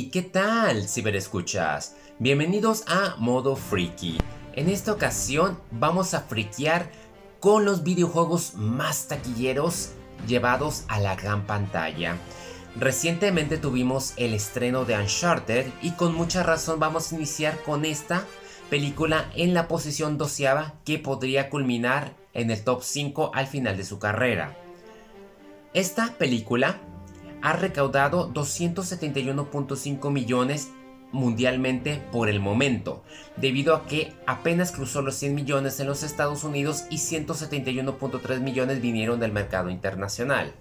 ¿qué tal, ciberescuchas? Bienvenidos a Modo Freaky. En esta ocasión vamos a friquear con los videojuegos más taquilleros llevados a la gran pantalla. Recientemente tuvimos el estreno de Uncharted y con mucha razón vamos a iniciar con esta película en la posición doceava que podría culminar en el top 5 al final de su carrera. Esta película ha recaudado 271.5 millones mundialmente por el momento, debido a que apenas cruzó los 100 millones en los Estados Unidos y 171.3 millones vinieron del mercado internacional.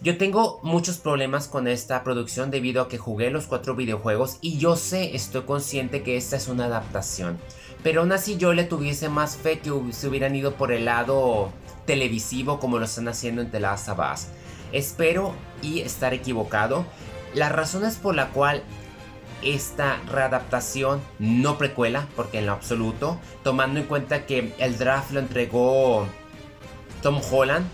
Yo tengo muchos problemas con esta producción debido a que jugué los cuatro videojuegos y yo sé, estoy consciente que esta es una adaptación. Pero aún así yo le tuviese más fe que se hubieran ido por el lado televisivo como lo están haciendo en The Last of Us. Espero y estar equivocado. Las razones por la cual esta readaptación no precuela, porque en lo absoluto, tomando en cuenta que el draft lo entregó Tom Holland,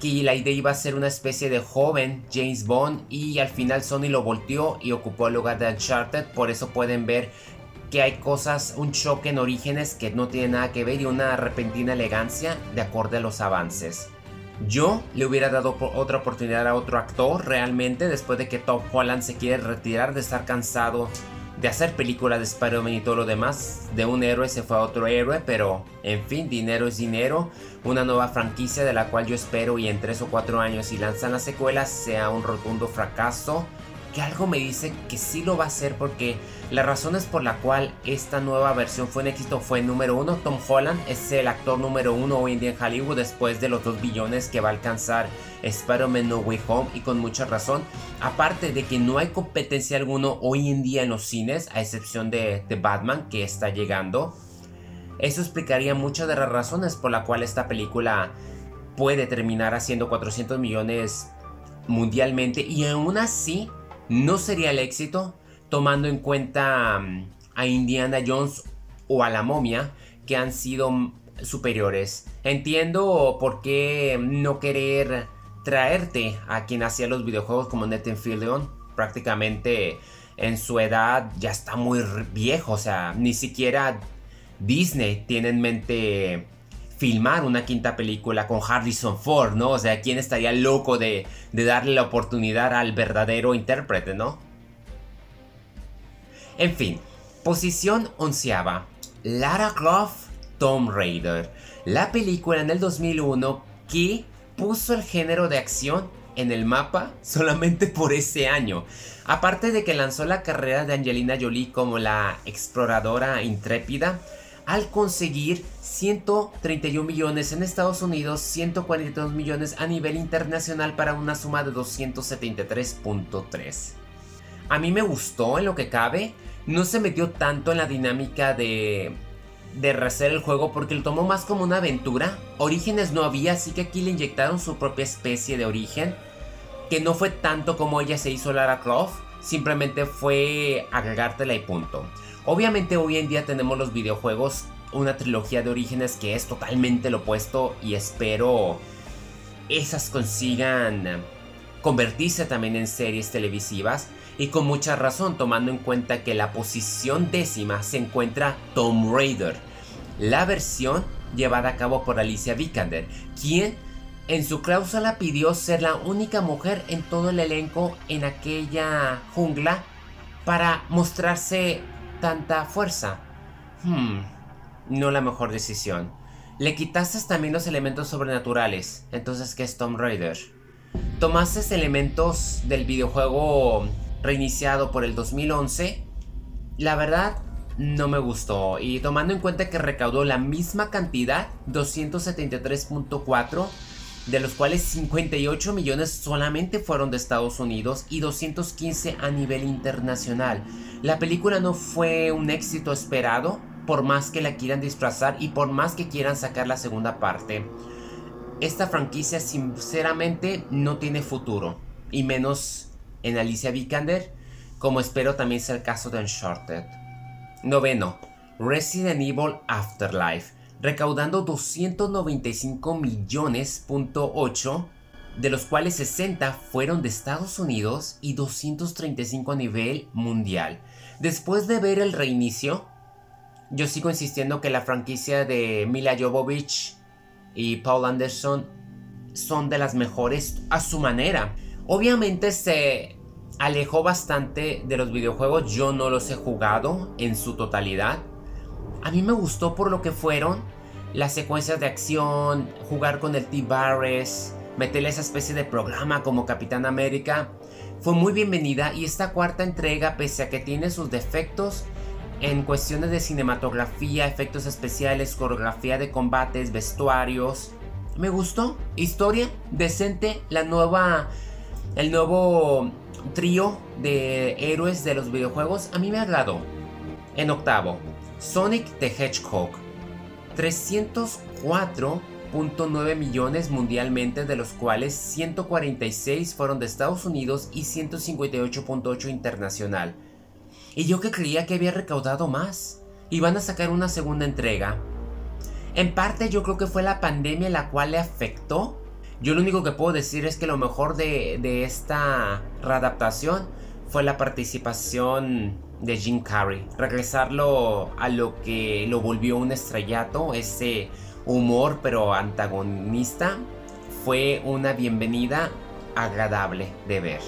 que la idea iba a ser una especie de joven James Bond y al final Sony lo volteó y ocupó el lugar de Uncharted, por eso pueden ver que hay cosas, un choque en orígenes que no tiene nada que ver y una repentina elegancia de acorde a los avances. Yo le hubiera dado otra oportunidad a otro actor realmente después de que Tom Holland se quiere retirar de estar cansado de hacer películas de Spider-Man y todo lo demás. De un héroe se fue a otro héroe, pero en fin, dinero es dinero. Una nueva franquicia de la cual yo espero y en 3 o 4 años si lanzan la secuela sea un rotundo fracaso algo me dice que sí lo va a hacer porque las razones por la cual esta nueva versión fue un éxito fue número uno, Tom Holland es el actor número uno hoy en día en Hollywood después de los 2 billones que va a alcanzar Spider-Man No Way Home y con mucha razón. Aparte de que no hay competencia alguno hoy en día en los cines a excepción de, de Batman que está llegando. Eso explicaría muchas de las razones por la cual esta película puede terminar haciendo 400 millones mundialmente y aún así no sería el éxito tomando en cuenta mm, a Indiana Jones o a la momia que han sido mm, superiores. Entiendo por qué no querer traerte a quien hacía los videojuegos como Nathan Fillion. Prácticamente en su edad ya está muy viejo. O sea, ni siquiera Disney tiene en mente filmar una quinta película con Harrison Ford, ¿no? O sea, ¿quién estaría loco de, darle la oportunidad al verdadero intérprete, ¿no? En fin, posición onceava. Lara Croft Tomb Raider. La película en el 2001 que puso el género de acción en el mapa solamente por ese año. Aparte de que lanzó la carrera de Angelina Jolie como la exploradora intrépida, al conseguir 131 millones en Estados Unidos, 142 millones a nivel internacional para una suma de 273.3. A mí me gustó en lo que cabe, no se metió tanto en la dinámica de de rehacer el juego porque lo tomó más como una aventura. Orígenes no había, así que aquí le inyectaron su propia especie de origen, que no fue tanto como ella se hizo Lara Croft, simplemente fue agregártela y punto. Obviamente hoy en día tenemos los videojuegos, una trilogía de orígenes que es totalmente lo opuesto y espero esas consigan convertirse también en series televisivas y con mucha razón tomando en cuenta que la posición décima se encuentra Tomb Raider, la versión llevada a cabo por Alicia Vikander, quien en su cláusula pidió ser la única mujer en todo el elenco en aquella jungla para mostrarse tanta fuerza. Hmm, no la mejor decisión. Le quitaste también los elementos sobrenaturales. Entonces, ¿qué es Tomb Raider? Tomaste elementos del videojuego reiniciado por el 2011. La verdad, no me gustó. Y tomando en cuenta que recaudó la misma cantidad, 273.4 de los cuales 58 millones solamente fueron de Estados Unidos y 215 a nivel internacional. La película no fue un éxito esperado, por más que la quieran disfrazar y por más que quieran sacar la segunda parte. Esta franquicia sinceramente no tiene futuro, y menos en Alicia Vikander, como espero también sea el caso de Uncharted. Noveno, Resident Evil Afterlife recaudando 295 millones de los cuales 60 fueron de Estados Unidos y 235 a nivel mundial. Después de ver el reinicio, yo sigo insistiendo que la franquicia de Mila Jovovich y Paul Anderson son de las mejores a su manera. Obviamente se alejó bastante de los videojuegos, yo no los he jugado en su totalidad. A mí me gustó por lo que fueron las secuencias de acción, jugar con el T-Barres, meterle esa especie de programa como Capitán América. Fue muy bienvenida y esta cuarta entrega, pese a que tiene sus defectos en cuestiones de cinematografía, efectos especiales, coreografía de combates, vestuarios, me gustó. Historia decente, la nueva, el nuevo trío de héroes de los videojuegos, a mí me agradó. En octavo, Sonic the Hedgehog. 304.9 millones mundialmente, de los cuales 146 fueron de Estados Unidos y 158.8 internacional. Y yo que creía que había recaudado más. Y van a sacar una segunda entrega. En parte yo creo que fue la pandemia la cual le afectó. Yo lo único que puedo decir es que lo mejor de, de esta readaptación fue la participación de Jim Carrey. Regresarlo a lo que lo volvió un estrellato, ese humor pero antagonista, fue una bienvenida agradable de ver.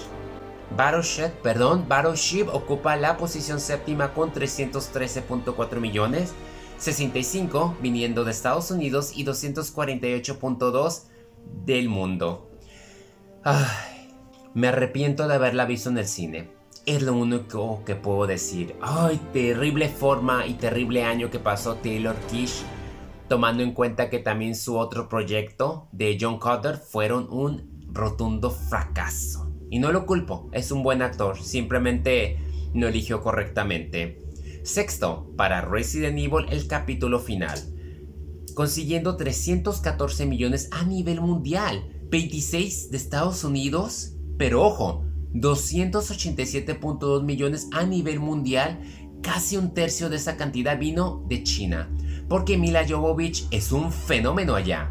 Battleship, perdón, Battleship ocupa la posición séptima con 313.4 millones, 65 viniendo de Estados Unidos y 248.2 del mundo. Ay, me arrepiento de haberla visto en el cine. Es lo único que puedo decir. Ay, terrible forma y terrible año que pasó Taylor Kish, tomando en cuenta que también su otro proyecto de John Carter fueron un rotundo fracaso. Y no lo culpo, es un buen actor, simplemente no eligió correctamente. Sexto, para Resident Evil el capítulo final, consiguiendo 314 millones a nivel mundial, 26 de Estados Unidos, pero ojo, 287.2 millones a nivel mundial, casi un tercio de esa cantidad vino de China, porque Mila Jovovich es un fenómeno allá.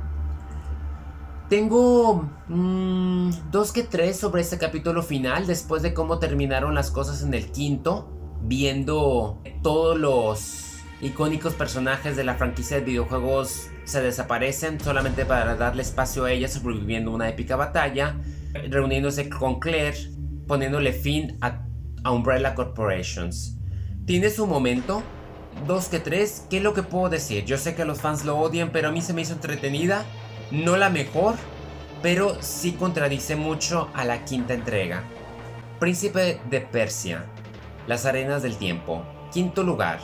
Tengo mm, dos que tres sobre este capítulo final, después de cómo terminaron las cosas en el quinto, viendo todos los icónicos personajes de la franquicia de videojuegos se desaparecen solamente para darle espacio a ella sobreviviendo una épica batalla, reuniéndose con Claire, poniéndole fin a, Umbrella Corporations. Tiene su momento, dos que tres, ¿qué es lo que puedo decir? Yo sé que los fans lo odian, pero a mí se me hizo entretenida no la mejor, pero sí contradice mucho a la quinta entrega. Príncipe de Persia, Las Arenas del Tiempo, quinto lugar.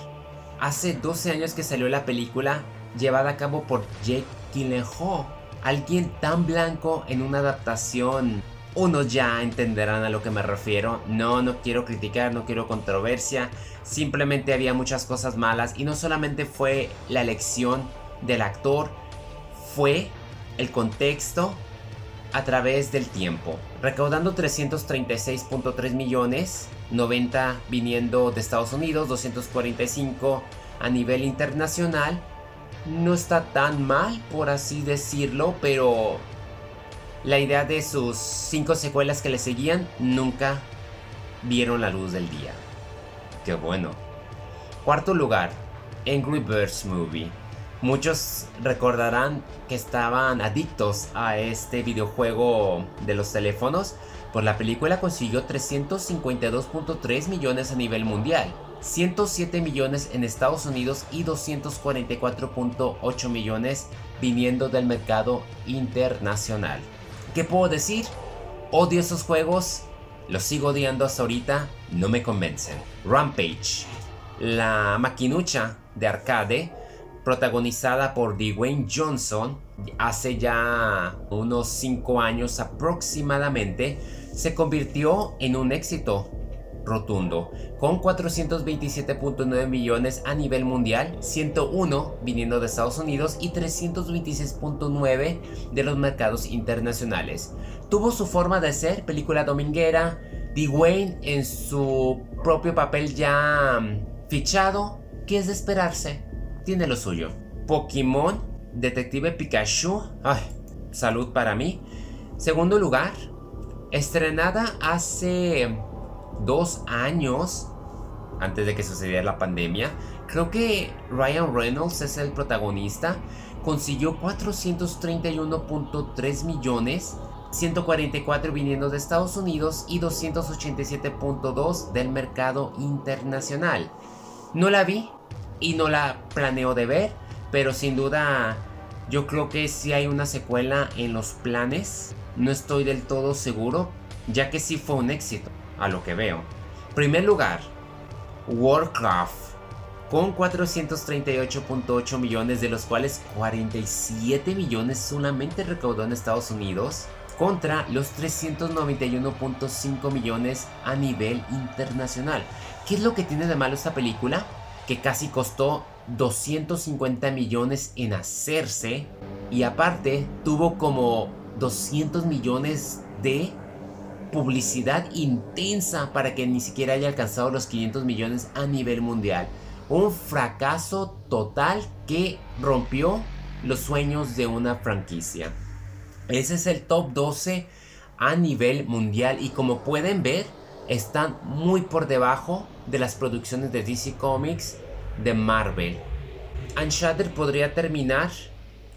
Hace 12 años que salió la película llevada a cabo por Jake Gyllenhaal, alguien tan blanco en una adaptación. Unos ya entenderán a lo que me refiero. No, no quiero criticar, no quiero controversia. Simplemente había muchas cosas malas y no solamente fue la elección del actor, fue el contexto a través del tiempo, recaudando 336.3 millones, 90 viniendo de Estados Unidos, 245 a nivel internacional. No está tan mal, por así decirlo, pero la idea de sus cinco secuelas que le seguían nunca vieron la luz del día. Qué bueno. Cuarto lugar, Angry Birds Movie. Muchos recordarán que estaban adictos a este videojuego de los teléfonos, pues la película consiguió 352.3 millones a nivel mundial, 107 millones en Estados Unidos y 244.8 millones viniendo del mercado internacional. ¿Qué puedo decir? Odio esos juegos, los sigo odiando hasta ahorita, no me convencen. Rampage, la maquinucha de arcade, protagonizada por Dwayne Johnson hace ya unos 5 años aproximadamente, se convirtió en un éxito rotundo, con 427.9 millones a nivel mundial, 101 viniendo de Estados Unidos y 326.9 de los mercados internacionales. Tuvo su forma de ser, película dominguera, Dwayne en su propio papel ya fichado, que es de esperarse tiene lo suyo. Pokémon, Detective Pikachu, ay, salud para mí. Segundo lugar, estrenada hace dos años, antes de que sucediera la pandemia, creo que Ryan Reynolds es el protagonista, consiguió 431.3 millones 144 viniendo de Estados Unidos y 287.2 del mercado internacional. No la vi y no la planeo de ver, pero sin duda yo creo que si hay una secuela en los planes. No estoy del todo seguro, ya que sí fue un éxito, a lo que veo. Primer lugar, Warcraft, con 438.8 millones, de los cuales 47 millones solamente recaudó en Estados Unidos contra los 391.5 millones a nivel internacional. ¿Qué es lo que tiene de malo esta película? Que casi costó 250 millones en hacerse y aparte tuvo como 200 millones de publicidad intensa para que ni siquiera haya alcanzado los 500 millones a nivel mundial. Un fracaso total que rompió los sueños de una franquicia. Ese es el top 12 a nivel mundial y como pueden ver están muy por debajo de las producciones de DC Comics de Marvel. Uncharted podría terminar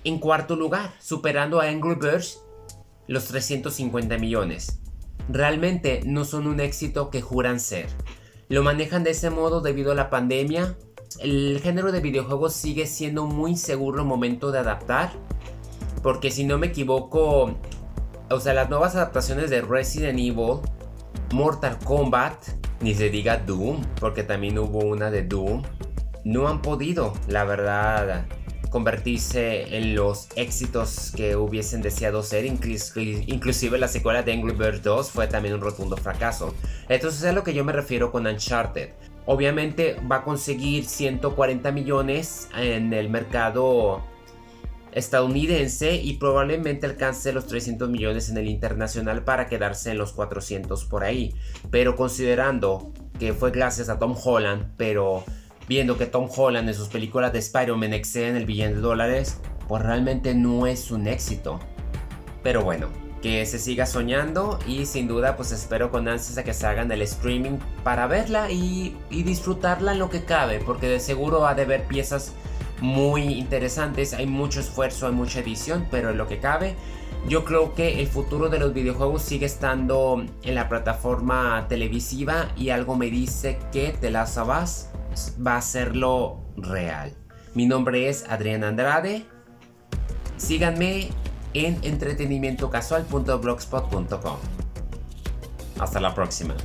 en cuarto lugar, superando a Angry Birds los 350 millones. Realmente no son un éxito que juran ser. Lo manejan de ese modo debido a la pandemia. El género de videojuegos sigue siendo muy seguro momento de adaptar porque si no me equivoco, o sea, las nuevas adaptaciones de Resident Evil, Mortal Kombat, ni se diga Doom, porque también hubo una de Doom, no han podido, la verdad, convertirse en los éxitos que hubiesen deseado ser. Inclusive la secuela de Angry Birds 2 fue también un rotundo fracaso. Entonces es a lo que yo me refiero con Uncharted. Obviamente va a conseguir 140 millones en el mercado estadounidense y probablemente alcance los 300 millones en el internacional para quedarse en los 400 por ahí. Pero considerando que fue gracias a Tom Holland, pero viendo que Tom Holland en sus películas de Spider-Man exceden el billón de dólares, pues realmente no es un éxito. Pero bueno, que se siga soñando y sin duda pues espero con ansias a que se hagan el streaming para verla y, y disfrutarla en lo que cabe, porque de seguro ha de haber piezas muy interesantes, hay mucho esfuerzo, hay mucha edición, pero en lo que cabe, yo creo que el futuro de los videojuegos sigue estando en la plataforma televisiva y algo me dice que The Last of Us va a serlo real. Mi nombre es Adrián Andrade. Síganme en entretenimientocasual.blogspot.com. Hasta la próxima.